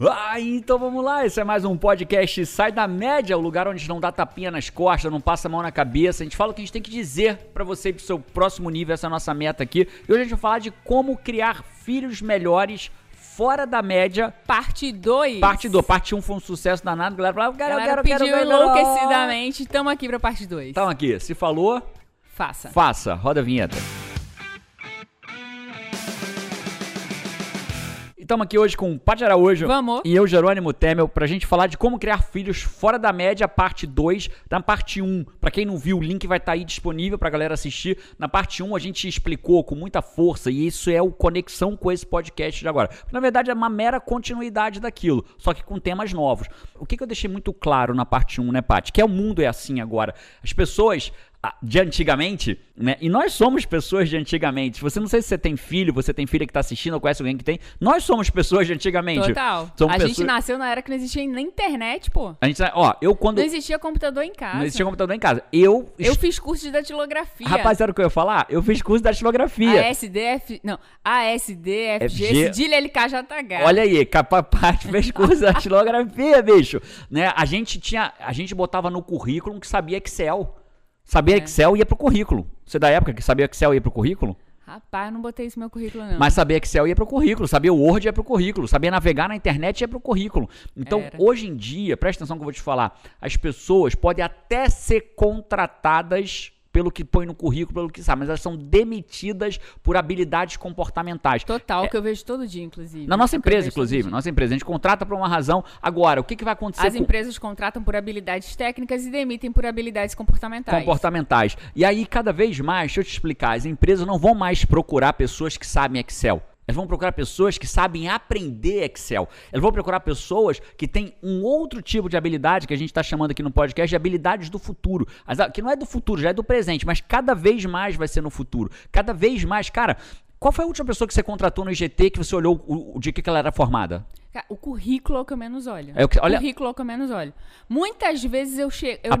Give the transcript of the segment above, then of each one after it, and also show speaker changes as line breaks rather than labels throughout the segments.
Ah, então vamos lá, esse é mais um podcast Sai da Média, o lugar onde a gente não dá tapinha nas costas, não passa a mão na cabeça, a gente fala o que a gente tem que dizer para você ir pro seu próximo nível, essa é a nossa meta aqui. E hoje a gente vai falar de como criar filhos melhores fora da média.
Parte 2.
Parte 2. Parte 1 um foi um sucesso danado, galera falou, quero,
Galera
quero,
pediu
quero, quero.
enlouquecidamente, tamo aqui pra parte 2.
Então aqui, se falou,
Faça.
faça, roda a vinheta. Estamos aqui hoje com o Paty Araújo
Vamos.
e eu, Jerônimo Temel, pra gente falar de como criar filhos fora da média, parte 2. Na parte 1, um, pra quem não viu, o link vai estar aí disponível pra galera assistir. Na parte 1, um, a gente explicou com muita força, e isso é o conexão com esse podcast de agora. Na verdade, é uma mera continuidade daquilo, só que com temas novos. O que, que eu deixei muito claro na parte 1, um, né, Paty? Que é o mundo é assim agora. As pessoas de antigamente, né? E nós somos pessoas de antigamente. Você não sei se você tem filho, você tem filha que tá assistindo ou conhece alguém que tem. Nós somos pessoas de antigamente.
Total.
Somos
a
pessoas...
gente nasceu na era que não existia nem internet, pô.
A gente, ó, eu quando
Não existia computador em casa.
não existia computador em casa. Eu
Eu fiz curso de datilografia.
Rapaz, sabe o que eu ia falar? Eu fiz curso de datilografia.
ASDF, não, ASDFG,
FG.
cedilha LKJH.
Olha aí, Capapate fez curso de datilografia, bicho. Né? A gente tinha, a gente botava no currículo que sabia Excel. Sabia
É.
Excel ia pro currículo. Você é da época que sabia Excel ia pro currículo?
Rapaz, eu não botei isso no meu currículo, não.
Mas saber Excel ia pro currículo, saber Word ia pro currículo, saber navegar na internet ia pro currículo. Então,
Era.
hoje em dia, presta atenção que eu vou te falar, as pessoas podem até ser contratadas pelo que põe no currículo, pelo que sabe, mas elas são demitidas por habilidades comportamentais.
Total, que eu vejo todo dia, inclusive.
É. Na nossa
É
empresa, inclusive, nossa empresa, a gente contrata por uma razão. Agora, o que, que vai acontecer
As
com
empresas contratam por habilidades técnicas e demitem por habilidades comportamentais.
comportamentais? E aí, cada vez mais, deixa eu te explicar, as empresas não vão mais procurar pessoas que sabem Excel. Elas vão procurar pessoas que sabem aprender Excel. Elas vão procurar pessoas que têm um outro tipo de habilidade que a gente está chamando aqui no podcast de habilidades do futuro. Que não é do futuro, já é do presente, mas cada vez mais vai ser no futuro. Cada vez mais, cara. Qual foi a última pessoa que você contratou no IGT que você olhou o, o dia que ela era formada?
O currículo é o que eu menos olho.
É o que- olha-
currículo é o que eu menos olho. Muitas vezes eu chego. Eu
a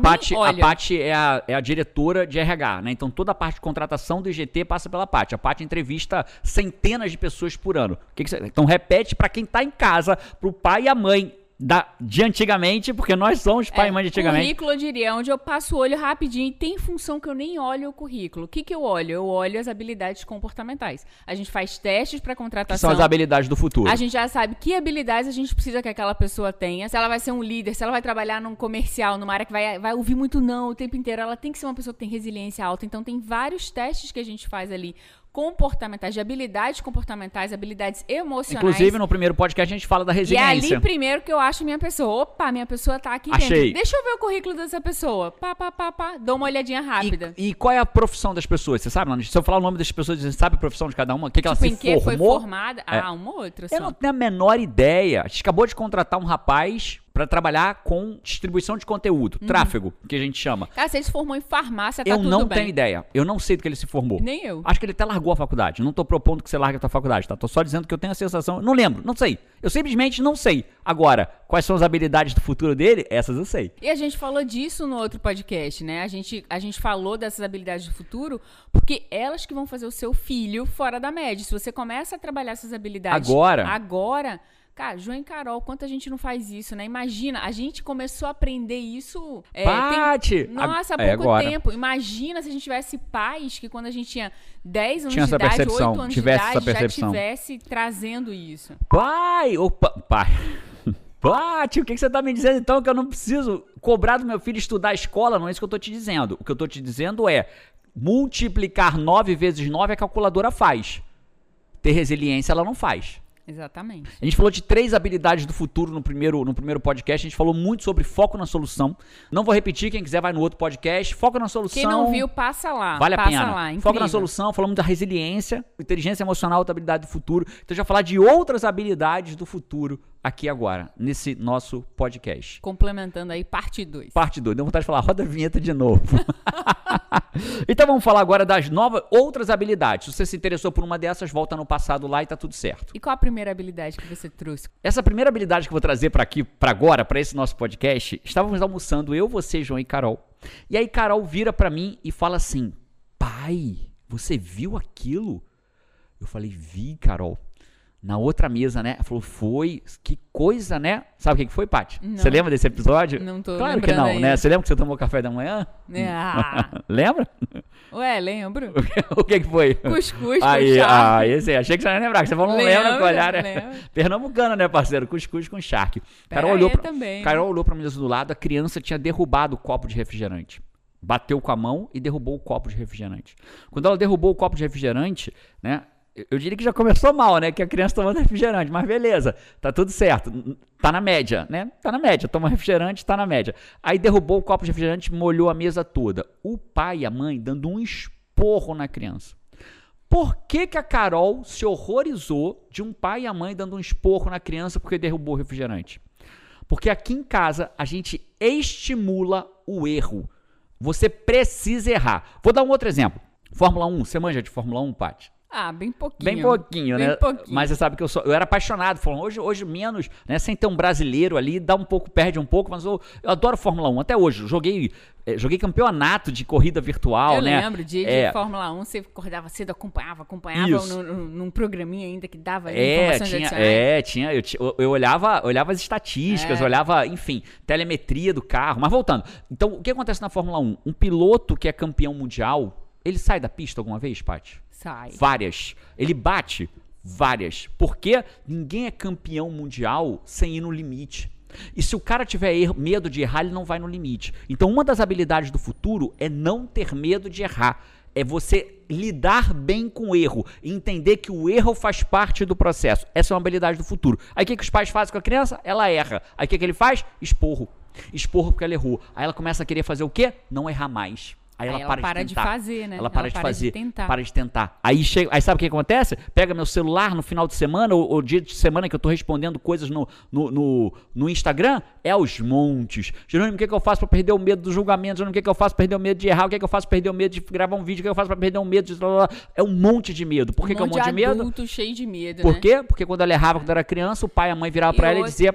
Paty, é, a, é a diretora de RH, né? Então toda a parte de contratação do IGT passa pela Paty. A Paty entrevista centenas de pessoas por ano. O que que você- então repete para quem tá em casa, pro pai e a mãe da, de antigamente, porque nós somos pai
É,
e mãe de antigamente.
Currículo, eu diria, onde eu passo o olho rapidinho e tem função que eu nem olho o currículo. O que, que eu olho? Eu olho as habilidades comportamentais. A gente faz testes para
Que
contratação.
são as habilidades do futuro.
A gente já sabe que habilidades a gente precisa que aquela pessoa tenha. Se ela vai ser um líder, se ela vai trabalhar num comercial, numa área que vai, vai ouvir muito não o tempo inteiro, ela tem que ser uma pessoa que tem resiliência alta. Então, tem vários testes que a gente faz ali comportamentais, de habilidades comportamentais, habilidades emocionais.
Inclusive, no primeiro podcast a gente fala da
E é
resiliência.
ali primeiro que eu acho minha pessoa. Opa, minha pessoa tá aqui
Achei.
dentro. Deixa eu ver o currículo dessa pessoa. Pá, pá, pá, pá. Dou uma olhadinha rápida.
E, e qual é a profissão das pessoas? Você sabe? Se eu falar o nome das pessoas, você sabe a profissão de cada uma? O que, que ela
tipo,
se
em que foi
formou?
formada?
É.
Ah, uma ou outra
Eu
só.
não tenho a menor ideia. A gente acabou de contratar um rapaz para trabalhar com distribuição de conteúdo, tráfego, que a gente chama.
Cara, se ele se formou em farmácia, Uhum. tá
eu não
bem.
tenho ideia. Eu não sei do que ele se formou.
Nem eu.
Acho que ele até largou a faculdade. Não tô propondo que você largue a tua faculdade, tá? Tô só dizendo que eu tenho a sensação. Não lembro, não sei. Eu simplesmente não sei. Agora, quais são as habilidades do futuro dele? Essas eu sei.
E a gente falou disso no outro podcast, né? A gente, a gente falou dessas habilidades do futuro porque elas que vão fazer o seu filho fora da média. Se você começa a trabalhar essas habilidades
Agora.
agora, cara, João e Carol, quanta gente não faz isso, né? Imagina, a gente começou a aprender isso. é,
Bate!
tem- nossa, há
É,
pouco
agora.
tempo. Imagina se a gente tivesse pais que quando a gente tinha 10 anos
Tinha
de idade,
percepção,
8 anos
tivesse
de idade, já tivesse trazendo isso.
Pai! Opa, pai. Tio, o que que você tá me dizendo então? Que eu não preciso cobrar do meu filho estudar a escola? Não é isso que eu tô te dizendo. O que eu tô te dizendo é multiplicar 9 vezes 9 a calculadora faz. Ter resiliência ela não faz.
Exatamente.
A gente falou de três habilidades do futuro no primeiro, no primeiro podcast. A gente falou muito sobre foco na solução. Não vou repetir, quem quiser vai no outro podcast. Foco na solução.
Quem não viu, passa lá.
Vale a
passa
pena.
lá.
Foco na solução, falamos da resiliência, inteligência emocional, outra habilidade do futuro. Então, já falar de outras habilidades do futuro aqui agora, nesse nosso podcast.
Complementando aí, parte 2.
Parte 2. Deu vontade de falar, roda a vinheta de novo. então vamos falar agora das novas, outras habilidades. Se você se interessou por uma dessas, volta no passado lá e tá tudo certo.
E qual a primeira habilidade que você trouxe?
Essa primeira habilidade que eu vou trazer para aqui, para agora, para esse nosso podcast, estávamos almoçando eu, você, João e Carol. E aí Carol vira para mim e fala assim: "Pai, você viu aquilo?" Eu falei: "Vi, Carol." Na outra mesa, né? Falou, foi, que coisa, né? Sabe o que que foi, Paty? Você lembra desse episódio?
Não tô
Claro que não,
ainda.
né? Você lembra que você tomou café da manhã?
Ah,
lembra?
ué, lembro.
o que que foi?
Cuscuz
Aí,
com
ah,
charque.
esse aí, achei que você não ia lembrar, que você falou, não lembra
Lembro,
com olhar, né?
lembro.
Pernambucano, né, parceiro? Cuscuz com charque.
Pera
Carol
aí
olhou, pra,
também.
Carol olhou pra mesa do lado, a criança tinha derrubado o copo de refrigerante. Bateu com a mão e derrubou o copo de refrigerante. Quando ela derrubou o copo de refrigerante, né? Eu- diria que já começou mal, né? Que a criança tomando refrigerante, mas beleza, tá tudo certo. Tá na média, né? Tá na média. Toma refrigerante, tá na média. Aí derrubou o copo de refrigerante, molhou a mesa toda. O pai e a mãe dando um esporro na criança. Por que, que a Carol se horrorizou de um pai e a mãe dando um esporro na criança porque derrubou o refrigerante? Porque aqui em casa a gente estimula o erro. Você precisa errar. Vou dar um outro exemplo. Fórmula 1, você manja de Fórmula 1, Paty?
Ah, bem pouquinho.
Bem pouquinho,
Bem
né?
pouquinho.
Mas você sabe que eu sou, eu era apaixonado, falando, hoje, hoje menos, né? Sem ter um brasileiro ali, dá um pouco, perde um pouco, mas eu, eu adoro Fórmula 1 até hoje. Eu Joguei, eh, joguei campeonato de corrida virtual,
Eu
né?
lembro, dia
É.
de Fórmula 1, você acordava cedo, acompanhava, acompanhava no- num programinha ainda que dava
É, tinha, é, tinha, eu, eu- eu olhava, eu olhava as estatísticas,
É.
eu olhava, enfim, telemetria do carro. Mas voltando, então o que acontece na Fórmula 1? Um piloto que é campeão mundial, ele sai da pista alguma vez, Paty?
Sai.
Várias. Ele bate várias. Porque ninguém é campeão mundial sem ir no limite. E se o cara tiver erro- medo de errar, ele não vai no limite. Então, uma das habilidades do futuro é não ter medo de errar. É você lidar bem com o erro. Entender que o erro faz parte do processo. Essa é uma habilidade do futuro. Aí o que, que os pais fazem com a criança? Ela erra. Aí o que, que ele faz? Esporro. Esporro porque ela errou. Aí ela começa a querer fazer o quê? Não errar mais. Aí,
Aí
ela,
ela
para,
para
de
de fazer, né?
Ela para
Ela
de
para de
fazer.
tentar.
Para de tentar. Aí, chega, aí sabe o que acontece? Pega meu celular no final de semana, ou, ou dia de semana que eu tô respondendo coisas no, no, no, no Instagram, é aos montes. Jerônimo, o que, que eu faço para perder o medo do julgamento? Jerônimo, o que, que eu faço para perder o medo de errar? O que, que eu faço para perder o medo de gravar um vídeo? O que eu faço para perder o medo de... É um monte de medo. Por que, que é um monte de, medo?
adulto cheio de medo,
Por
né?
quê? Porque quando ela errava, quando era criança, o pai e a mãe viravam para ela e
outra-
dizia,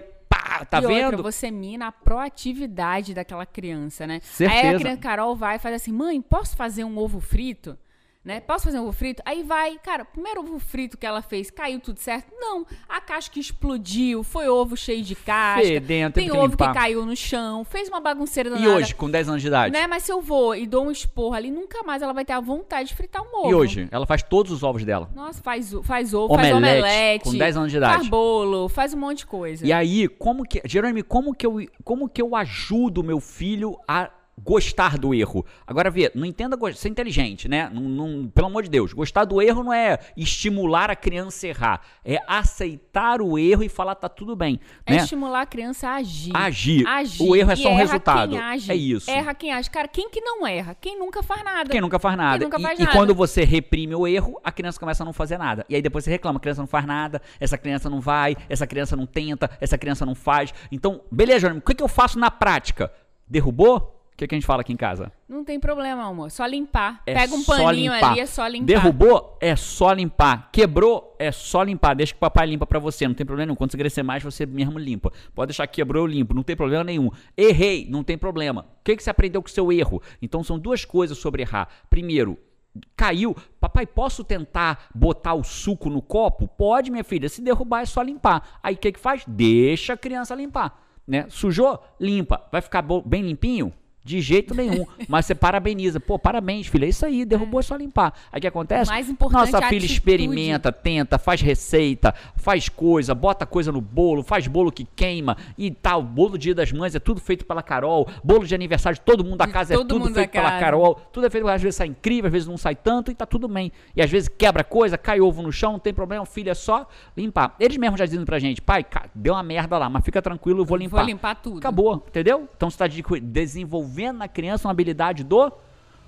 pá, tá
e
vendo?
outra, você mina a proatividade daquela criança, né? Aí
Certeza.
a criança Carol vai e faz assim, mãe, posso fazer um ovo frito? Né? Posso fazer um ovo frito? Aí vai, cara, o primeiro ovo frito que ela fez, caiu tudo certo? Não, a casca explodiu, foi ovo cheio de casca.
Fedendo,
tem
teve que
ovo
limpar.
que caiu no chão, fez uma bagunceira
E
danada.
hoje, com 10 anos de idade?
Né? Mas se eu vou e dou um esporro ali, nunca mais ela vai ter a vontade de fritar um ovo.
E hoje? Ela faz todos os ovos dela.
Nossa, faz, faz ovo, faz
Omelete,
omelete.
com 10 anos de idade.
Faz bolo, faz um monte de coisa.
E aí, como que. Jerônimo, como que eu, como que eu ajudo meu filho a gostar do erro? Agora vê, não entenda ser inteligente, né? Não, não- pelo amor de Deus, gostar do erro não é estimular a criança a errar, é aceitar o erro e falar tá tudo bem,
É
né?
estimular a criança a agir.
Agir.
Agir.
O erro é só um
erra
resultado.
Quem age.
É isso.
Erra quem age. Cara, quem que não erra? Quem nunca faz nada.
Quem nunca faz nada.
nunca
E-
faz
e,
nada.
quando você reprime o erro, a criança começa a não fazer nada. E aí depois você reclama, a criança não faz nada, essa criança não vai, essa criança não tenta, essa criança não faz. Então, beleza, o que, que eu faço na prática? Derrubou? O que, que a gente fala aqui em casa?
Não tem problema, amor. Só limpar.
É
Pega um paninho
limpar.
ali, é só limpar.
Derrubou? É só limpar. Quebrou? É só limpar. Deixa que o papai limpa pra você. Não tem problema nenhum. Quando você crescer mais, você mesmo limpa. Pode deixar que quebrou, eu limpo. Não tem problema nenhum. Errei? Não tem problema. O que, que você aprendeu com o seu erro? Então, são duas coisas sobre errar. Primeiro, caiu. Papai, posso tentar botar o suco no copo? Pode, minha filha. Se derrubar, é só limpar. Aí, o que, que faz? Deixa a criança limpar. Né? Sujou? Limpa. Vai ficar bem limpinho? De jeito nenhum. Mas você parabeniza. Pô, parabéns, filha. É isso aí. Derrubou, é só limpar. Aí o que acontece?
Mais importante
Nossa
é a
filha experimenta, tenta, faz receita, faz coisa, bota coisa no bolo, faz bolo que queima e tal. Bolo dia das mães é tudo feito pela Carol. Bolo de aniversário de todo mundo da
De
casa é
todo
tudo
mundo da
feito pela
casa.
Carol. Tudo é feito, às vezes sai incrível, às vezes não sai tanto e tá tudo bem. E às vezes quebra coisa, cai ovo no chão, não tem problema, filha, é só limpar. Eles mesmos já dizem pra gente, pai, deu uma merda lá, mas fica tranquilo, eu vou limpar.
Vou limpar tudo.
Acabou, entendeu? Então você está desenvolvendo na criança uma habilidade do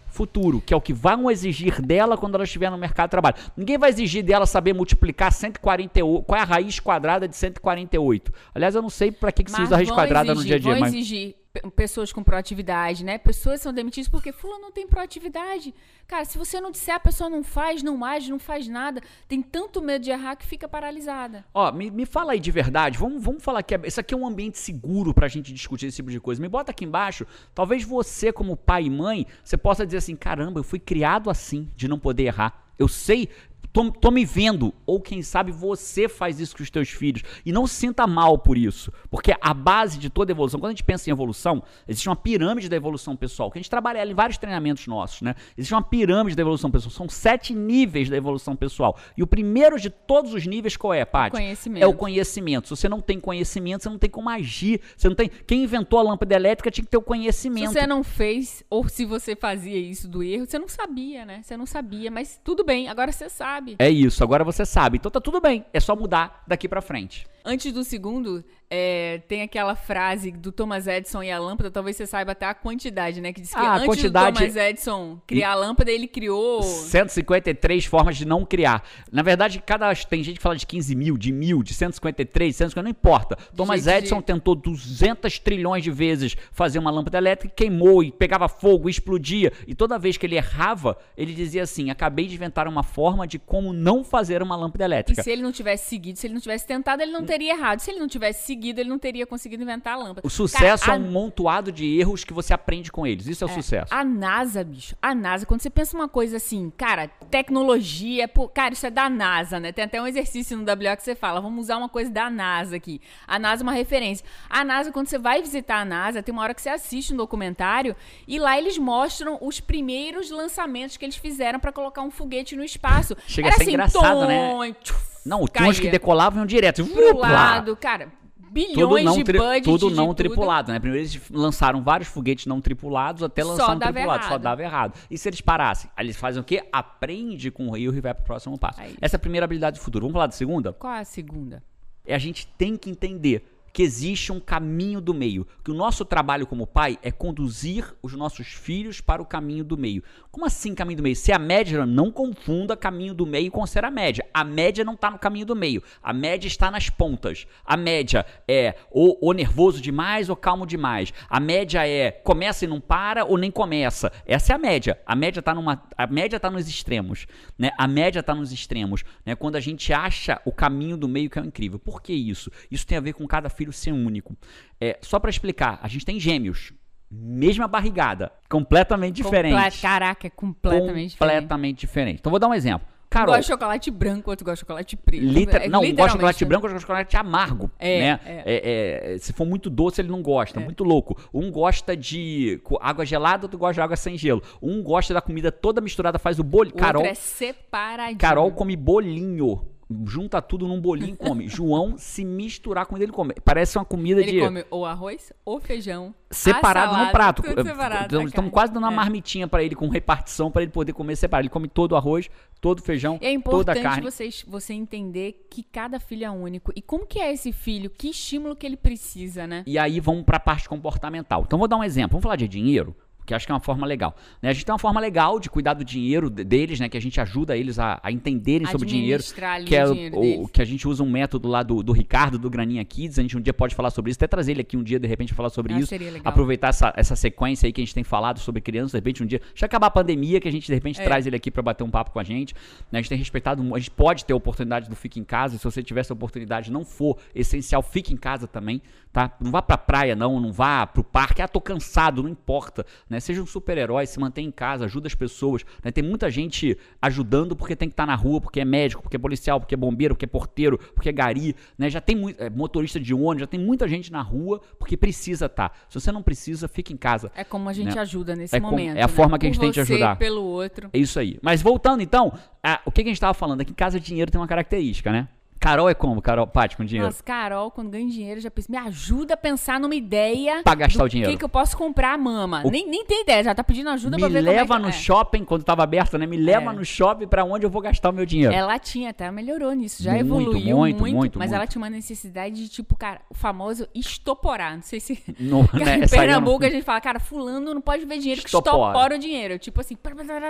futuro, que é o que vão exigir dela quando ela estiver no mercado de trabalho. Ninguém vai exigir dela saber multiplicar 148, qual é a raiz quadrada de 148. Aliás, eu não sei para que, que se usa a raiz quadrada no
exigir-
dia a dia,
vão
mas
exigir pessoas com proatividade, né? Pessoas são demitidas porque fulano não tem proatividade. Cara, se você não disser, a pessoa não faz, não age, não faz nada. Tem tanto medo de errar que fica paralisada.
Ó, me, me fala aí de verdade, vamos, vamos falar que é- isso aqui é um ambiente seguro pra gente discutir esse tipo de coisa. Me bota aqui embaixo, talvez você como pai e mãe, você possa dizer assim, caramba, eu fui criado assim, de não poder errar. Eu sei Tô, tô, me vendo. Ou quem sabe você faz isso com os teus filhos. E não se sinta mal por isso. Porque a base de toda evolução, quando a gente pensa em evolução, existe uma pirâmide da evolução pessoal, que a gente trabalha em vários treinamentos nossos, né? Existe uma pirâmide da evolução pessoal. São sete níveis da evolução pessoal. E o primeiro de todos os níveis qual é, Paty?
Conhecimento.
É o conhecimento. Se você não tem conhecimento, você não tem como agir. Você não tem. Quem inventou a lâmpada elétrica tinha que ter o conhecimento.
Se você não fez, ou se você fazia isso do erro, você não sabia, né? Você não sabia, mas tudo bem, agora você sabe sabe.
É isso, agora você sabe. Então tá tudo bem, é só mudar daqui para frente.
Antes do segundo, é, tem aquela frase do Thomas Edison e a lâmpada, talvez você saiba até a quantidade, né? Que diz que
ah,
antes
quantidade...
do Thomas Edison criar a lâmpada, ele criou...
153 formas de não criar. Na verdade, cada tem gente que fala de 15 mil, de mil, de 153, 150, não importa. Thomas Edison de... tentou 200 trilhões de vezes fazer uma lâmpada elétrica, queimou e pegava fogo, e explodia. E toda vez que ele errava, ele dizia assim, acabei de inventar uma forma de como não fazer uma lâmpada elétrica.
E se ele não tivesse seguido, se ele não tivesse tentado, ele não teria errado. Se ele não tivesse seguido, ele não teria conseguido inventar a lâmpada.
O sucesso Cara, a... é um montoado de erros que você aprende com eles. Isso é, é o sucesso.
A NASA, bicho, a NASA, quando você pensa uma coisa assim, cara, tecnologia, pô, cara, isso é da NASA, né? Tem até um exercício no WO que você fala, vamos usar uma coisa da NASA aqui. A NASA é uma referência. A NASA, quando você vai visitar a NASA, tem uma hora que você assiste um documentário e lá eles mostram os primeiros lançamentos que eles fizeram para colocar um foguete no espaço.
Chega Era a ser assim, engraçado, tom, né? Tchuf, não, tinha uns que decolavam direto.
Pro lado, cara. Bilhões de budget
Tudo não tripulado, né? Primeiro eles lançaram vários foguetes não tripulados até lançar um tripulado. Errado. Só dava errado. E se eles parassem? Aí eles fazem o quê? Aprende com o rio e vai pro próximo passo. É Essa é a primeira habilidade do futuro. Vamos falar da segunda?
Qual é a segunda?
É a gente tem que entender que existe um caminho do meio, que o nosso trabalho como pai é conduzir os nossos filhos para o caminho do meio. Como assim caminho do meio? Se a média não confunda caminho do meio com ser a média. A média não está no caminho do meio. A média está nas pontas. A média é ou, ou nervoso demais ou calmo demais. A média é começa e não para ou nem começa. Essa é a média. A média está numa a média tá nos extremos, né? A média está nos extremos, né? Quando a gente acha o caminho do meio que é incrível. Por que isso? Isso tem a ver com cada filho filho ser único. É, só para explicar, a gente tem gêmeos. Mesma barrigada, completamente diferente. Comple
caraca, é completamente,
completamente diferente. Então vou dar um exemplo.
Carol, um gosta de chocolate branco, outro gosta de chocolate preto.
Liter, é, não, um gosta de chocolate branco, outro gosta de chocolate amargo. É, né? É. é. É, se for muito doce, ele não gosta. É. Muito louco. Um gosta de água gelada, outro gosta de água sem gelo. Um gosta da comida toda misturada, faz o bolinho. Carol
é separadinho.
Carol come bolinho junta tudo num bolinho e come. João, se misturar com ele, ele come. Parece uma comida
ele
de.
Ele come ou arroz ou feijão.
Separado
salada,
no prato.
Separado,
então, estamos quase dando uma é. marmitinha para ele com repartição para ele poder comer separado. Ele come todo o arroz, todo o feijão,
é
toda a carne.
É importante você entender que cada filho é único. E como que é esse filho? Que estímulo que ele precisa, né?
E aí vamos para a parte comportamental. Então vou dar um exemplo. Vamos falar de dinheiro que acho que é uma forma legal. Né? A gente tem uma forma legal de cuidar do dinheiro deles, né? Que a gente ajuda eles a, a entenderem sobre dinheiro. Que é o, o, que a gente usa um método lá do, do Ricardo, do Graninha Kids. A gente um dia pode falar sobre isso, até trazer ele aqui um dia, de repente, falar sobre ah, isso. Aproveitar essa, essa sequência aí que a gente tem falado sobre crianças, de repente, um dia. Deixa acabar a pandemia, que a gente, de repente, é. traz ele aqui para bater um papo com a gente. Né? A gente tem respeitado, a gente pode ter a oportunidade do Fique em Casa. Se você tiver essa oportunidade, não for essencial, fique em casa também, tá? Não vá pra praia, não, não vá pro parque. Ah, tô cansado, não importa, né? Seja um super-herói herói, se mantém em casa, ajuda as pessoas. Né? Tem muita gente ajudando porque tem que estar tá na rua, porque é médico, porque é policial, porque é bombeiro, porque é porteiro, porque é gari. Né? Já tem muito, é, motorista de ônibus, já tem muita gente na rua porque precisa estar. Tá. Se você não precisa, fique em casa.
É como a gente né? ajuda nesse é momento.
É a né? forma que a gente tem de ajudar.
pelo outro.
É isso aí. Mas voltando então, a, o que, que a gente estava falando? Aqui em casa dinheiro tem uma característica, né? Carol é como? Carol, Paty, com dinheiro? Nossa,
Carol, quando ganha dinheiro, já pensa, me ajuda a pensar numa ideia.
Pra gastar o dinheiro.
O que, que eu posso comprar, mama? O... Nem, nem tem ideia, já tá pedindo ajuda
me
pra ver
leva
como é
que... no é. shopping, quando tava aberto, né? Me leva é. no shopping pra onde eu vou gastar o meu dinheiro.
Ela tinha, até melhorou nisso, já muito, evoluiu muito, muito, muito Mas muito. ela tinha uma necessidade de, tipo, cara, o famoso estoporar. Não sei se. No, né, em Pernambuco não... a gente fala, cara, fulano não pode ver dinheiro que estopora o dinheiro. Tipo assim,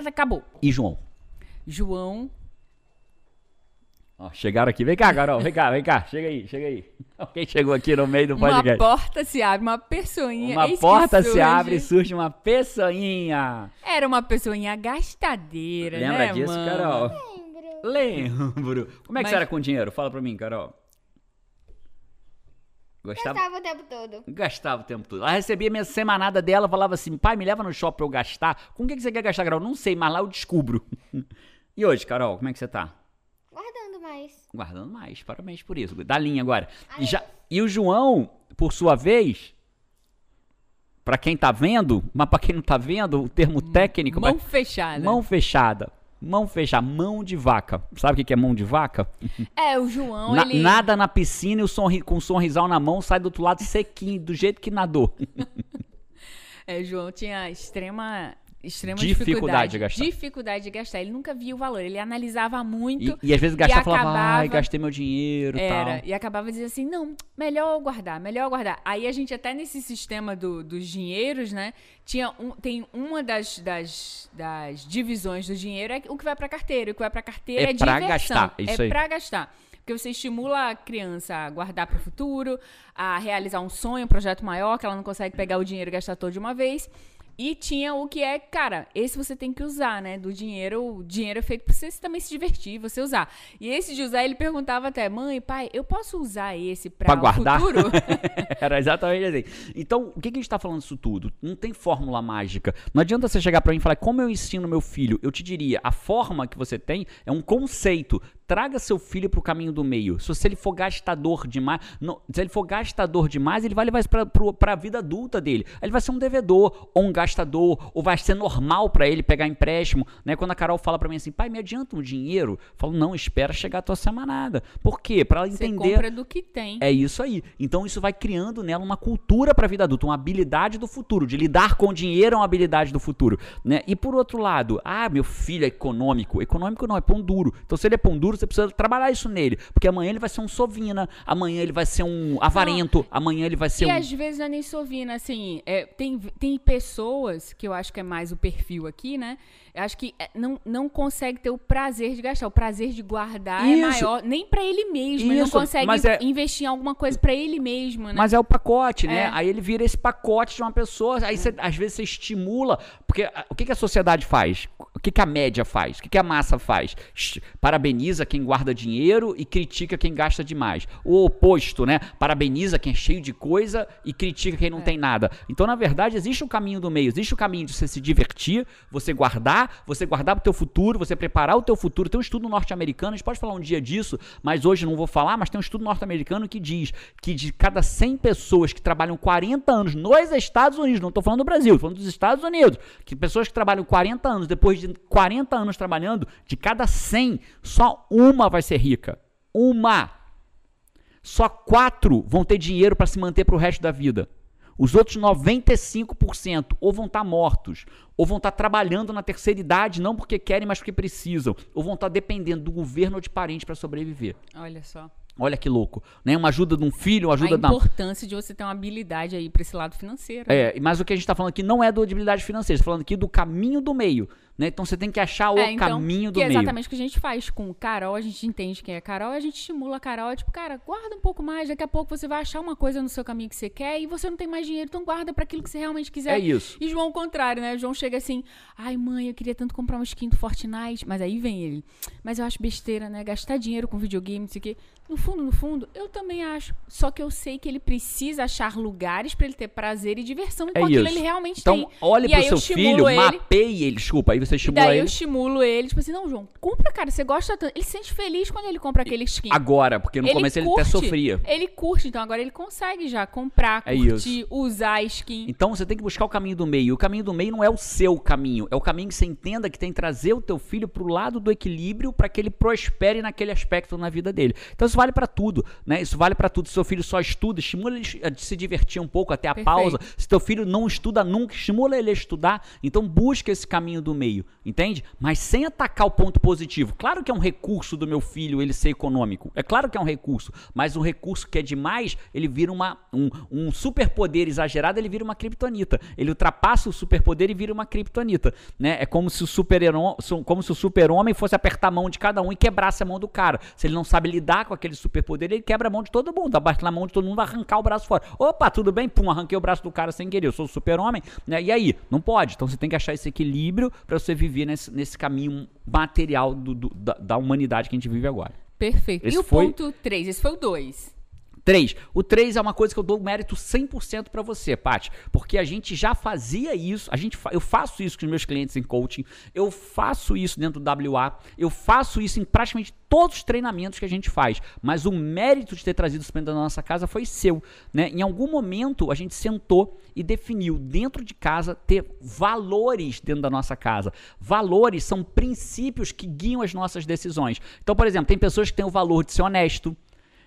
acabou.
E João?
João
Ó, chegaram aqui. Vem cá, Carol. Vem cá, vem cá. Chega aí, chega aí. Quem chegou aqui no meio do podcast?
Uma porta se abre, uma pessoinha.
Uma porta se abre e surge uma pessoinha.
Era uma pessoinha gastadeira,
Lembra
né,
disso,
mano?
Carol? Lembro. Lembro. Como é que Mas... você era com dinheiro? Fala pra mim, Carol.
Gostava... Gastava o tempo todo.
Gastava o tempo todo. Ela recebia minha semanada dela, falava assim: pai, me leva no shopping pra eu gastar. Com o que, que você quer gastar, Carol? Não sei, mas lá eu descubro. e hoje, Carol, como é que você tá?
Mais.
Guardando mais. Parabéns por isso. Da linha agora. E, já, e o João, por sua vez, pra quem tá vendo, mas pra quem não tá vendo, o termo técnico.
Mão
mas-
fechada.
mão fechada. Mão fechada. Mão de vaca. Sabe o que é mão de vaca?
É, o João,
Na-
ele...
Nada na piscina e o sorri, com um sorrisal na mão sai do outro lado sequinho, do jeito que nadou.
É, o João tinha extrema... Extrema
Dificuldade
dificuldade,
de gastar.
Dificuldade de gastar. Ele nunca via o valor. Ele analisava muito.
E, e às vezes gastava e falava,
acabava-
ai, gastei meu dinheiro e
Era,
tal.
e acabava dizendo assim, não, melhor guardar, melhor guardar. Aí a gente até nesse sistema do- dos dinheiros, né, tinha um, tem uma das, das, das divisões do dinheiro é o que vai pra carteira, o que vai pra carteira
É
é,
pra
diversão,
gastar, isso
é
aí.
pra gastar. Porque você estimula a criança a guardar para o futuro, a realizar um sonho, um projeto maior, que ela não consegue pegar o dinheiro e gastar todo de uma vez. E tinha o que é, cara, esse você tem que usar, né? Do dinheiro, o dinheiro é feito pra você também se divertir, você usar. E esse de usar, ele perguntava até, mãe, pai, eu posso usar esse pra,
Pra
o
guardar?
futuro?
Era exatamente assim. Então, o que, que a gente tá falando disso tudo? Não tem fórmula mágica. Não adianta você chegar pra mim e falar como eu ensino meu filho. Eu te diria, a forma que você tem é um conceito. Traga seu filho pro caminho do meio. Se você- ele for gastador demais, não- se ele for gastador demais, ele vai levar isso pro, pra vida adulta dele. Aí Ele vai ser um devedor, ou um gastador, ou vai ser normal pra ele pegar empréstimo. Né? Quando a Carol fala pra mim assim, pai, me adianta um dinheiro? Eu falo, não, espera chegar a tua semanada. Por quê? Pra ela
você
entender.
compra do que tem.
É isso aí. Então isso vai criando nela uma cultura para a vida adulta, uma habilidade do futuro, de lidar com dinheiro é uma habilidade do futuro, né? E por outro lado, ah, meu filho é econômico. Econômico não, é pão duro. Então se ele é pão duro, você precisa trabalhar isso nele, porque amanhã ele vai ser um sovina, amanhã ele vai ser um avarento, amanhã ele vai ser
E
um
às vezes não é nem sovina, assim, é, tem, tem pessoas, que eu acho que é mais o perfil aqui, né? Eu acho que é, não, não consegue ter o prazer de gastar. O prazer de guardar é
Isso.
maior, nem pra ele mesmo. ele não
Isso,
consegue
é-
investir em alguma coisa pra ele mesmo, né?
Mas é o pacote, né?
É.
Aí ele vira esse pacote de uma pessoa. Aí você, às vezes você estimula. Porque ah, o que, que a sociedade faz? O que, que a média faz? O que, que a massa faz? Parabeniza quem guarda dinheiro e critica quem gasta demais. O oposto, né? Parabeniza quem é cheio de coisa e critica quem não
É.
tem nada. Então, na verdade, existe o caminho do meio. Existe o caminho de você se divertir, você guardar, você guardar pro teu futuro, você preparar o teu futuro. Tem um estudo norte-americano, a gente pode falar um dia disso, mas hoje não vou falar, mas tem um estudo norte-americano que diz que de cada 100 pessoas que trabalham 40 anos nos Estados Unidos, não estou falando do Brasil, estou falando dos Estados Unidos, que pessoas que trabalham 40 anos, depois de 40 anos trabalhando, de cada 100, só uma vai ser rica. Uma! Só quatro vão ter dinheiro para se manter para o resto da vida. Os outros 95% ou vão estar mortos, ou vão estar trabalhando na terceira idade, não porque querem, mas porque precisam, ou vão estar dependendo do governo ou de parente para sobreviver.
Olha só.
Olha que louco, né? Uma ajuda de um filho, uma ajuda
a
da
importância de você ter uma habilidade aí pra esse lado financeiro. né?
é, mas o que a gente está falando aqui não é do habilidade financeira, está falando aqui do caminho do meio, né? Então você tem que achar o
É, então,
caminho do
que é
meio.
exatamente o que a gente faz com o Carol, a gente entende quem é Carol, a gente estimula a Carol, é tipo, cara, guarda um pouco mais, daqui a pouco você vai achar uma coisa no seu caminho que você quer e você não tem mais dinheiro, então guarda pra aquilo que você realmente quiser.
É isso.
E João, ao contrário, né? O João chega assim, ai mãe, eu queria tanto comprar uma skin do Fortnite, mas aí vem ele. Mas eu acho besteira, né? Gastar dinheiro com videogame, não sei o quê. No fundo, no fundo, eu também acho. Só que eu sei que ele precisa achar lugares pra ele ter prazer e diversão
É
com aquilo
isso.
ele realmente
Então,
tem.
olhe
E
pro seu filho,
ele.
mapeie ele, desculpa, aí você
E
estimula
daí eu
ele.
estimulo ele, tipo assim, não, João, compra, cara, você gosta tanto. Ele se sente feliz quando ele compra aquele skin.
Agora, porque no começo ele até
curte,
sofria.
Ele curte, então agora ele consegue já comprar,
É
curtir, usar a skin.
Então você tem que buscar o caminho do meio. O caminho do meio não é o seu caminho, é o caminho que você entenda que tem que trazer o teu filho pro lado do equilíbrio para que ele prospere naquele aspecto na vida dele. Então isso vale para tudo, né? Isso vale para tudo. Se seu filho só estuda, estimula ele a se divertir um pouco até a
Perfeito.
pausa. Se teu filho não estuda nunca, estimula ele a estudar. Então busca esse caminho do meio, entende? Mas sem atacar o ponto positivo. Claro que é um recurso do meu filho ele ser econômico. É claro que é um recurso, mas um recurso que é demais, ele vira uma, um, um superpoder exagerado, ele vira uma kriptonita. Ele ultrapassa o superpoder e vira uma kriptonita, né? É como se o super como se o super-homem fosse apertar a mão de cada um e quebrasse a mão do cara. Se ele não sabe lidar com aquele superpoder, ele quebra a mão de todo mundo, abate na mão de todo mundo, arrancar o braço fora. Opa, tudo bem? Pum, arranquei o braço do cara sem querer. Eu sou o super-homem, né? E aí? Não pode. Então você tem que achar esse equilíbrio para você viver nesse, nesse caminho material do- do- da, da humanidade que a gente vive agora.
Perfeito.
Esse
e o
foi-
ponto 3, esse foi o 2.
3. O 3 é uma coisa que eu dou mérito 100% para você, Paty, porque a gente já fazia isso, a gente, eu faço isso com os meus clientes em coaching, eu faço isso dentro do WA, eu faço isso em praticamente todos os treinamentos que a gente faz, mas o mérito de ter trazido isso dentro da nossa casa foi seu, né? Em algum momento a gente sentou e definiu dentro de casa ter valores dentro da nossa casa. Valores são princípios que guiam as nossas decisões. Então, por exemplo, tem pessoas que têm o valor de ser honesto,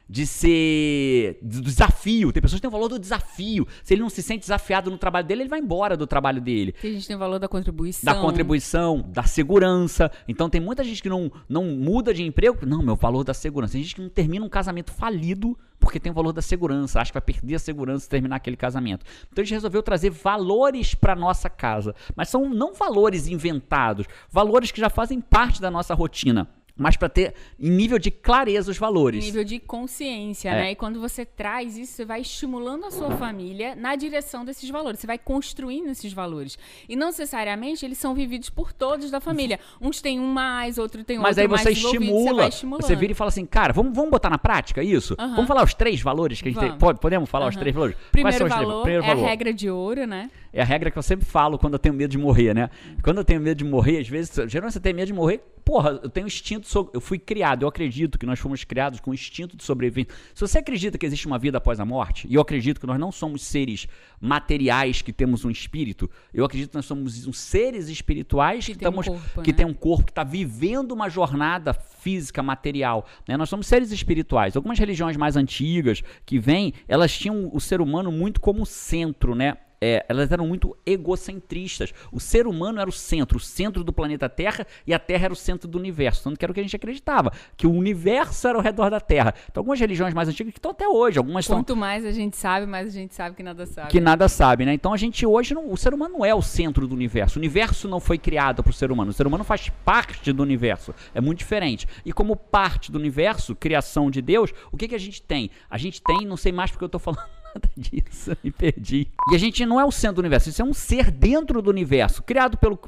de ser do desafio. Tem pessoas que têm o valor do desafio. Se ele não se sente desafiado no trabalho dele, ele vai embora do trabalho dele.
Tem gente que tem o valor da contribuição.
Da contribuição, da segurança. Então tem muita gente que não, não muda de emprego. Não, meu valor da segurança. Tem gente que não termina um casamento falido porque tem o valor da segurança. Acha que vai perder a segurança se terminar aquele casamento. Então a gente resolveu trazer valores para nossa casa. Mas são não valores inventados, valores que já fazem parte da nossa rotina mas para ter em nível de clareza os valores.
Em nível de consciência, é. né? E quando você traz isso, você vai estimulando a sua família na direção desses valores. Você vai construindo esses valores. E não necessariamente eles são vividos por todos da família. Uns têm um mais, outro tem outro
mais. Mas aí você estimula. Você, você, vira e fala assim, cara, vamos, vamos botar na prática isso? Uhum. Vamos falar os três valores que a gente vamos. tem. Podemos falar uhum. os três valores?
Primeiro valor Primeiro é valor. a regra de ouro, né?
É a regra que eu sempre falo quando eu tenho medo de morrer, né? Quando eu tenho medo de morrer, às vezes, geralmente você tem medo de morrer, porra, eu tenho instinto, eu fui criado, eu acredito que nós fomos criados com instinto de sobrevivência. Se você acredita que existe uma vida após a morte, e eu acredito que nós não somos seres materiais que temos um espírito, eu acredito que nós somos seres espirituais que, que, tem, um corpo, que né? tem um corpo, que está vivendo uma jornada física, material. Né? Nós somos seres espirituais. Algumas religiões mais antigas que vêm, elas tinham o ser humano muito como centro, né? É, elas eram muito egocentristas. O ser humano era o centro, o centro do planeta Terra e a Terra era o centro do universo. Tanto que era o que a gente acreditava, que o universo era ao redor da Terra. Então, algumas religiões mais antigas que estão até hoje, algumas
Quanto mais a gente sabe, mais a gente sabe que nada sabe.
Que nada sabe, né? Então, a gente hoje, não, o ser humano não é o centro do universo. O universo não foi criado para o ser humano. O ser humano faz parte do universo. É muito diferente. E como parte do universo, criação de Deus, o que, que a gente tem? A gente tem, não sei mais porque eu estou falando nada disso, me perdi. E a gente não é o centro do universo, isso é um ser dentro do universo, criado pelo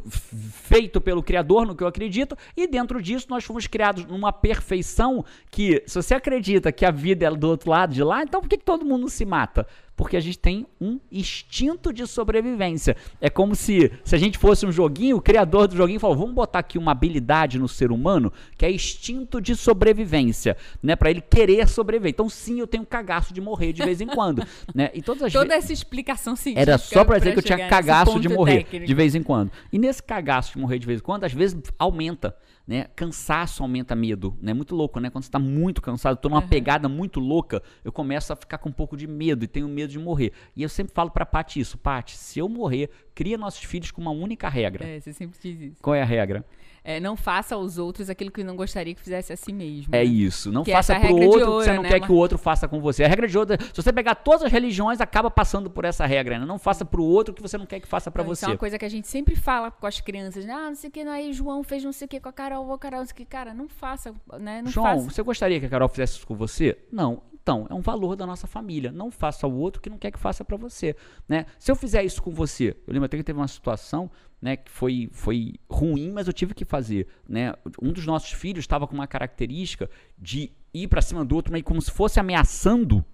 feito pelo criador, no que eu acredito, e dentro disso nós fomos criados numa perfeição que se você acredita que a vida é do outro lado de lá, então por que, que todo mundo se mata? Porque a gente tem um instinto de sobrevivência. É como se, se a gente fosse um joguinho, o criador do joguinho falou: vamos botar aqui uma habilidade no ser humano que é instinto de sobrevivência, né? Para ele querer sobreviver. Então, sim, eu tenho cagaço de morrer de vez em quando. né? E todas as
Toda essa explicação científica.
Era só para dizer que eu tinha cagaço de morrer técnico. de vez em quando. E nesse cagaço de morrer de vez em quando, às vezes aumenta. Né? Cansaço aumenta medo, né? Muito louco, né? Quando você está muito cansado, tô numa uhum. pegada muito louca, eu começo a ficar com um pouco de medo e tenho medo de morrer. E eu sempre falo para Paty isso, Paty, se eu morrer, cria nossos filhos com uma única regra.
É, você sempre diz isso.
Qual é a regra?
É, não faça aos outros aquilo que não gostaria que fizesse a si mesmo.
É né? isso. Não que faça é pro outro ouro, que você não né? quer que o outro faça com você. A regra de ouro, é, se você pegar todas as religiões, acaba passando por essa regra. Né? Não faça pro outro o que você não quer que faça para você.
Isso é uma coisa que a gente sempre fala com as crianças. Né? Ah, não sei o que, não, aí João fez não sei o que com a Carol, a Carol, não sei o que. Cara, não faça, né? Não
João,
faça.
você gostaria que a Carol fizesse isso com você? Não. Então, é um valor da nossa família. Não faça ao outro que não quer que faça para você. Né? Se eu fizer isso com você, eu lembro até que teve uma situação né, que foi, foi ruim, mas eu tive que fazer. Né? Um dos nossos filhos estava com uma característica de ir para cima do outro, meio como se fosse ameaçando,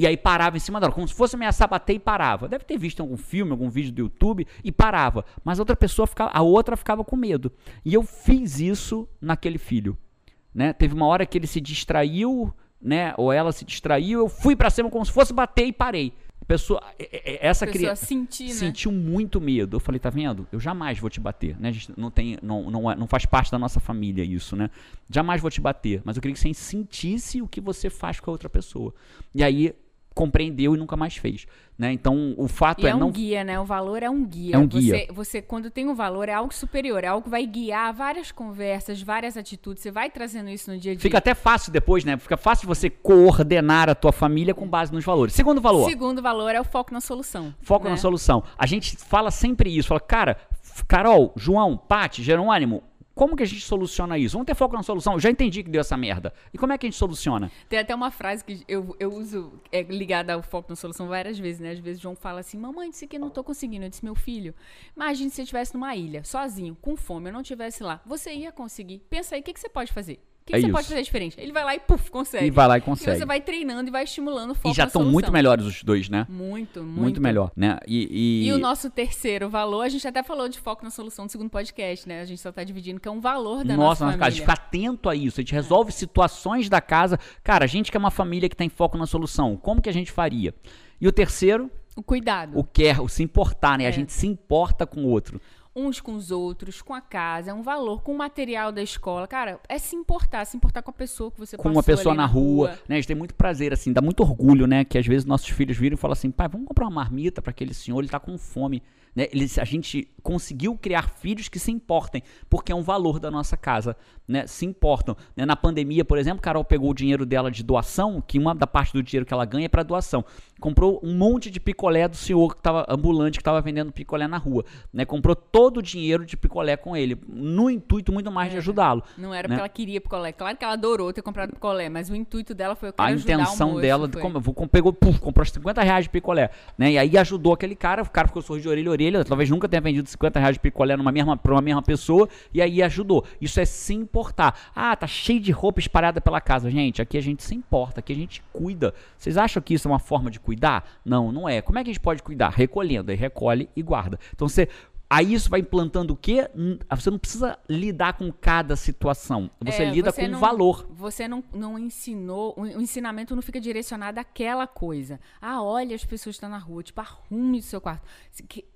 e aí parava em cima hora, como se fosse ameaçar bater e parava. Deve ter visto algum filme, algum vídeo do YouTube e parava. Mas a outra pessoa ficava, a outra ficava com medo. E eu fiz isso naquele filho. Né? Teve uma hora que ele se distraiu, né? Ou ela se distraiu, eu fui para cima como se fosse bater e parei. Pessoa, essa criança
sentir, né?
sentiu muito medo. Eu falei, tá vendo? Eu jamais vou te bater, né? A gente não tem, não, não, é, não faz parte da nossa família isso, né? Jamais vou te bater, mas eu queria que você sentisse o que você faz com a outra pessoa. E aí compreendeu e nunca mais fez. Né? Então, o fato
e
é,
é um
não...
guia, né? O valor é um guia.
É um guia.
Você, você, quando tem um valor, é algo superior, é algo que vai guiar várias conversas, várias atitudes. Você vai trazendo isso no dia a dia.
Fica até fácil depois, né? Fica fácil você coordenar a tua família com base nos valores. Segundo valor.
Segundo valor é o foco na solução.
Foco
né?
na solução. A gente fala sempre isso. Fala, cara, Carol, João, Pati, Jerônimo, como que a gente soluciona isso? Vamos ter foco na solução. Eu já entendi que deu essa merda. E como é que a gente soluciona?
Tem até uma frase que eu, eu uso é, ligada ao foco na solução várias vezes, né? Às vezes o João fala assim: Mamãe, disse que eu não tô conseguindo. Eu disse: Meu filho, imagine se você estivesse numa ilha, sozinho, com fome, eu não estivesse lá. Você ia conseguir. Pensa aí, o que, que você pode fazer? O que,
É
que você pode fazer diferente? Ele vai lá e, puf, consegue.
E vai lá e
E
consegue.
você vai treinando e vai estimulando o foco
E já estão muito melhores os dois, né?
Muito, muito.
Muito, melhor, né? E, e-
E o nosso terceiro valor, a gente até falou de foco na solução do segundo podcast, né? A gente só tá dividindo, que é um valor da
Nossa,
nossa,
casa,
família.
fica atento a isso. A gente resolve situações da casa. Cara, a gente que é uma família que tem foco na solução. Como que a gente faria? E o terceiro,
O cuidado.
o quer, o se importar, né? A
É.
gente se importa com o outro.
Uns com os outros, com a casa, é um valor, com o material da escola. Cara, é se importar, se importar com a pessoa que você
Com uma pessoa
ali
na rua, né? A gente tem muito prazer, assim, dá muito orgulho, né? Que às vezes nossos filhos viram e falam assim, pai, vamos comprar uma marmita para aquele senhor, ele tá com fome. Né? Eles, a gente conseguiu criar filhos que se importem, porque é um valor da nossa casa, né? Se importam. né? Na pandemia, por exemplo, Carol pegou o dinheiro dela de doação, que uma da parte do dinheiro que ela ganha é para doação. Comprou um monte de picolé do senhor que estava ambulante, que estava vendendo picolé na rua. Né? Comprou todo o dinheiro de picolé com ele, no intuito muito mais de ajudá-lo.
Não era
né?
porque ela queria picolé. Claro que ela adorou ter comprado picolé, mas o intuito dela foi eu quero
a intenção dela,
foi.
como, pegou, puf, comprou 50 reais de picolé, né? E aí ajudou aquele cara, o cara ficou sorriso de orelha a orelha, talvez nunca tenha vendido 50 reais de picolé numa mesma, pra uma mesma pessoa, e aí ajudou. Isso é se importar. Ah, tá cheio de roupa espalhada pela casa. Gente, aqui a gente se importa, aqui a gente cuida. Vocês acham que isso é uma forma de cuidar? Não, não é. Como é que a gente pode cuidar? Recolhendo, aí recolhe e guarda. Então você. Aí isso vai implantando o quê? Você não precisa lidar com cada situação. Você
É,
lida
você
com o
não-
valor.
Você não, não ensinou, o ensinamento não fica direcionado àquela coisa. Ah, olha, as pessoas estão na rua, tipo, arrume o seu quarto.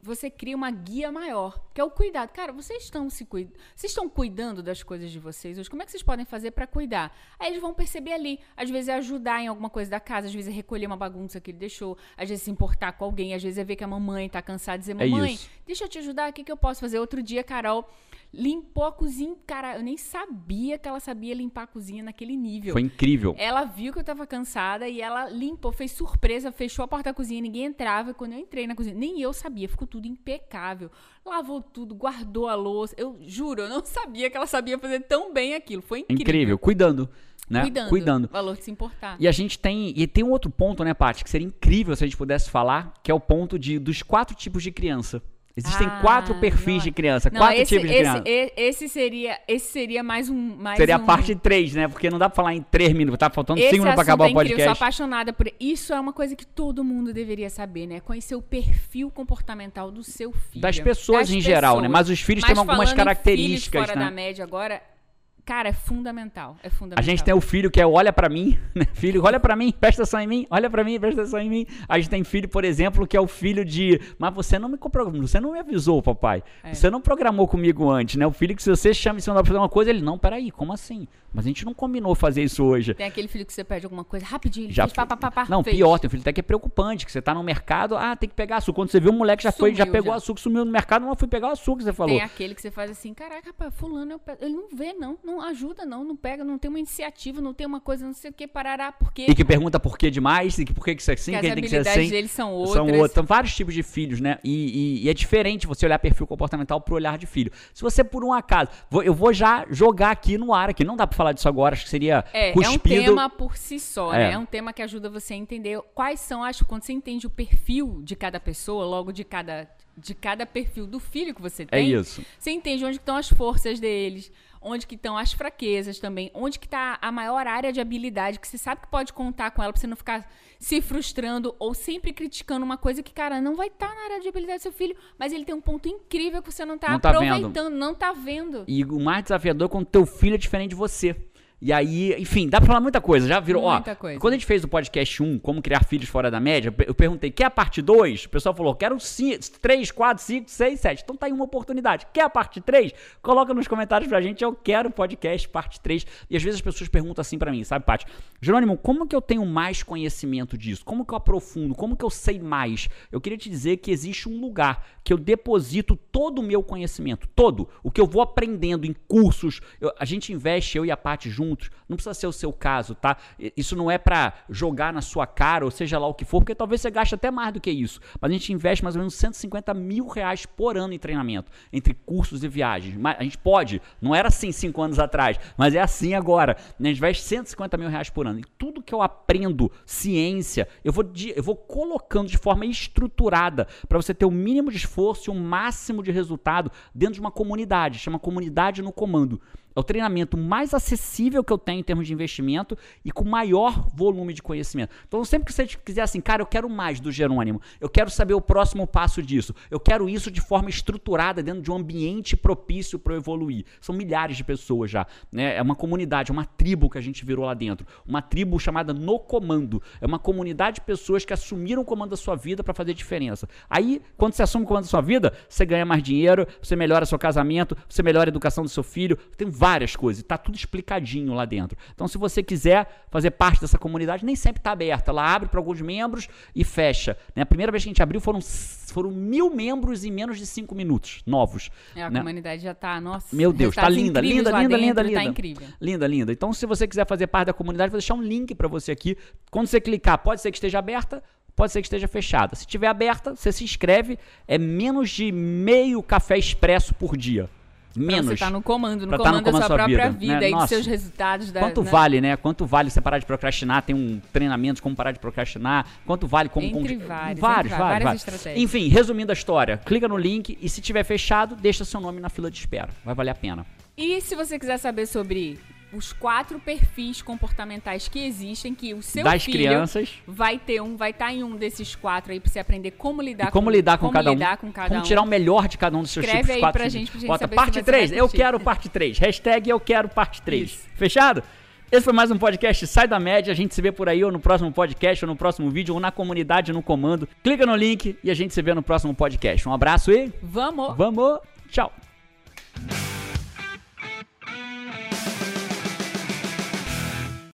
Você cria uma guia maior, que é o cuidado. Cara, vocês estão se cuidando, vocês estão cuidando das coisas de vocês hoje. Como é que vocês podem fazer pra cuidar? Aí eles vão perceber ali, às vezes é ajudar em alguma coisa da casa, às vezes é recolher uma bagunça que ele deixou, às vezes se importar com alguém, às vezes é ver que a mamãe tá cansada e dizer,
É
mamãe,
isso.
deixa eu te ajudar, o que, que eu posso fazer? Outro dia, Carol limpou a cozinha. Cara, eu nem sabia que ela sabia limpar a cozinha naquele nível.
Foi incrível.
Ela viu que eu tava cansada e ela limpou, fez surpresa, fechou a porta da cozinha, ninguém entrava. E quando eu entrei na cozinha, nem eu sabia, ficou tudo impecável. Lavou tudo, guardou a louça. Eu juro, eu não sabia que ela sabia fazer tão bem aquilo. Foi incrível.
Incrível, cuidando, né?
Cuidando.
Cuidando.
Valor de se importar.
E a gente tem, e tem um outro ponto, né, Paty, que seria incrível se a gente pudesse falar, que é o ponto de dos quatro tipos de criança. Existem
Ah,
quatro perfis
não.
de criança,
Não,
quatro
esse,
tipos de
esse,
criança.
e- esse seria, esse seria mais um. Mais
Seria a
um-
parte 3, né? Porque não dá pra falar em 3 minutos, tá faltando 5
Esse
minutos pra acabar
é
o
incrível, eu sou
podcast.
apaixonada por isso. É uma coisa que todo mundo deveria saber, né? Conhecer o perfil comportamental do seu filho.
Das pessoas em geral, né? Mas os filhos
Mas
têm algumas características,
filhos fora
né?
da média agora, cara, é fundamental. É fundamental.
A gente tem o filho que é olha pra mim, né? Filho, olha pra mim, presta atenção em mim, olha pra mim, presta atenção em mim. A gente tem filho, por exemplo, que é o filho de, mas você não me comprou, você não me avisou, papai.
É.
Você não programou comigo antes, né? O filho que se você chama e não dá pra fazer uma coisa, ele não, peraí, como assim? Mas a gente não combinou fazer isso hoje.
Tem aquele filho que você pede alguma coisa rapidinho,
Já
fez pá, pá, pá, pá,
Não,
fez.
pior, tem um filho até que é preocupante, que você tá no mercado, ah, tem que pegar açúcar. Quando você vê o moleque já foi, já
Sumiu,
pegou
já.
açúcar, sumiu no mercado, não fui pegar o açúcar, você falou.
Tem aquele que você faz assim, caraca, rapaz, fulano, eu ele não vê, não, não ajuda, não, não pega, não tem uma iniciativa, não tem uma coisa, não sei o que, parará, porque
E que pergunta por que demais, e que por que isso é assim,
que
que
as
tem que ser
habilidades
assim.
deles são outras.
São outros. São vários tipos de filhos, né? E, e- e é diferente você olhar perfil comportamental pro olhar de filho. Se você, por um acaso, vou- eu vou já jogar aqui no ar, aqui não dá pra falar disso agora, acho que seria
É, é um
cuspido.
tema por si só,
É.
né? É um tema que ajuda você a entender quais são as. Quando você entende o perfil de cada pessoa, logo de cada, de cada perfil do filho que você
É
tem,
isso.
você entende onde estão as forças deles, onde que estão as fraquezas também, onde que está a maior área de habilidade que você sabe que pode contar com ela pra você não ficar se frustrando ou sempre criticando uma coisa que, cara, não vai estar na área de habilidade do seu filho, mas ele tem um ponto incrível que você não tá
Não tá
aproveitando, não tá vendo.
E o mais desafiador é quando teu filho é diferente de você. E aí, enfim, dá pra falar muita coisa. Já virou,
Muita
ó.
coisa.
Quando a gente fez o podcast 1, Como Criar Filhos Fora da Média, eu perguntei, quer a parte 2? O pessoal falou, quero 3, 4, 5, 6, 7. Então tá aí uma oportunidade. Quer a parte 3? Coloca nos comentários pra gente, eu quero podcast parte 3. E às vezes as pessoas perguntam assim pra mim, sabe, Paty? Jerônimo, como que eu tenho mais conhecimento disso? Como que eu aprofundo? Como que eu sei mais? Eu queria te dizer que existe um lugar que eu deposito todo o meu conhecimento, todo. O que eu vou aprendendo em cursos, eu- a gente investe, eu e a Paty juntos. Não precisa ser o seu caso, tá? Isso não é pra jogar na sua cara, ou seja lá o que for, porque talvez você gaste até mais do que isso. Mas a gente investe mais ou menos 150 mil reais por ano em treinamento, entre cursos e viagens. Mas a gente pode, não era assim cinco anos atrás, mas é assim agora. A gente investe 150 mil reais por ano. E tudo que eu aprendo, ciência, eu vou, eu vou colocando de forma estruturada para você ter o mínimo de esforço e o máximo de resultado dentro de uma comunidade, chama comunidade no comando. É o treinamento mais acessível que eu tenho em termos de investimento e com maior volume de conhecimento. Então, sempre que você quiser assim, cara, eu quero mais do Jerônimo, eu quero saber o próximo passo disso, eu quero isso de forma estruturada dentro de um ambiente propício para eu evoluir. São milhares de pessoas já, né? É uma comunidade, uma tribo que a gente virou lá dentro, uma tribo chamada No Comando. É uma comunidade de pessoas que assumiram o comando da sua vida para fazer diferença. Aí, quando você assume o comando da sua vida, você ganha mais dinheiro, você melhora seu casamento, você melhora a educação do seu filho, tem várias coisas. Está tudo explicadinho lá dentro. Então, se você quiser fazer parte dessa comunidade, nem sempre está aberta. Ela abre para alguns membros e fecha. Né? A primeira vez que a gente abriu foram, foram mil membros em menos de cinco minutos novos.
É, a
né?
comunidade já está, nossa.
Meu Deus, tá linda, linda, linda, linda, linda, linda.
Tá incrível.
Linda, linda. Então, se você quiser fazer parte da comunidade, vou deixar um link para você aqui. Quando você clicar, pode ser que esteja aberta, pode ser que esteja fechada. Se estiver aberta, você se inscreve. É menos de meio café expresso por dia. Menos.
Pra você tá no comando, no
tá
comando,
comando
da sua
sua
própria
vida,
vida,
né?
e dos seus resultados. Da,
Quanto
né?
vale, né? Quanto vale você parar de procrastinar? Tem um treinamento de como parar de procrastinar. Quanto vale como...
Entre
como-
vários,
vários,
entre
vários,
várias
vários.
estratégias.
Enfim, resumindo a história, clica no link e se tiver fechado, deixa seu nome na fila de espera. Vai valer a pena.
E se você quiser saber sobre os quatro perfis comportamentais que existem, que o seu
das
filho
crianças
vai ter um, vai estar em um desses quatro aí pra você aprender como lidar
como
com
lidar com
como
cada um.
lidar com cada
como
um.
tirar o melhor de cada um dos seus
Escreve
tipos
aí
quatro
pra gente, pra gente
Bota
saber
parte
você
3,
vai
eu quero parte 3. Hashtag eu quero parte 3.
Isso.
Fechado? Esse foi mais um podcast Sai da Média. A gente se vê por aí ou no próximo podcast, ou no próximo vídeo, ou na comunidade, no comando. Clica no link e a gente se vê no próximo podcast. Um abraço e
Vamos!
vamos! Tchau!